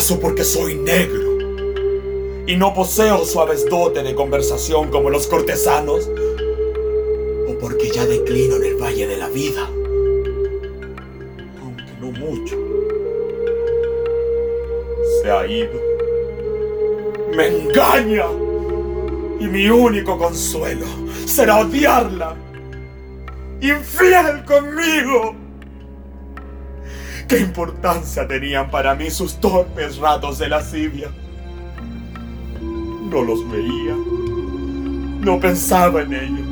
¿Acaso porque soy negro? Y no poseo suaves dotes de conversación como los cortesanos. O porque ya declino en el valle de la vida. Aunque no mucho. Se ha ido. Me engaña. Y mi único consuelo será odiarla. Infiel conmigo. ¿Qué importancia tenían para mí sus torpes ratos de lascivia? No los veía, no pensaba en ellos.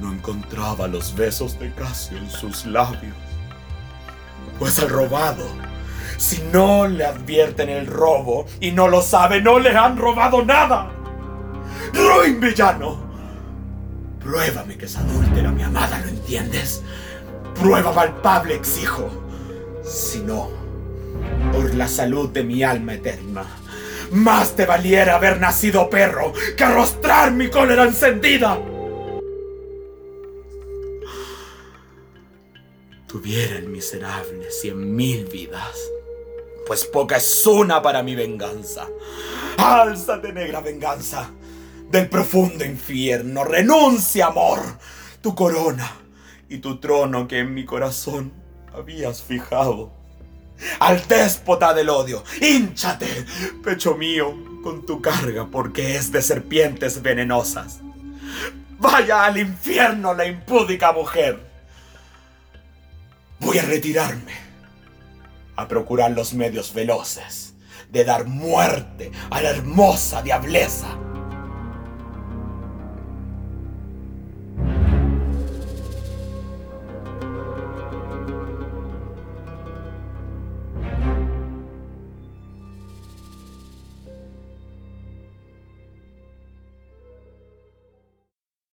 No encontraba los besos de Casio en sus labios. Pues al robado, si no le advierten el robo y no lo sabe, no le han robado nada. Ruin villano. Pruébame que es adúltera mi amada, ¿lo entiendes? Prueba palpable exijo. Si no, por la salud de mi alma eterna, más te valiera haber nacido perro que arrostrar mi cólera encendida. Tuviera el miserable cien mil vidas, pues poca es una para mi venganza. Álzate, negra venganza, del profundo infierno, renuncia, amor, tu corona y tu trono que en mi corazón habías fijado. Al déspota del odio, hinchate, pecho mío, con tu carga, porque es de serpientes venenosas. Vaya al infierno la impúdica mujer. Voy a retirarme, a procurar los medios veloces de dar muerte a la hermosa diableza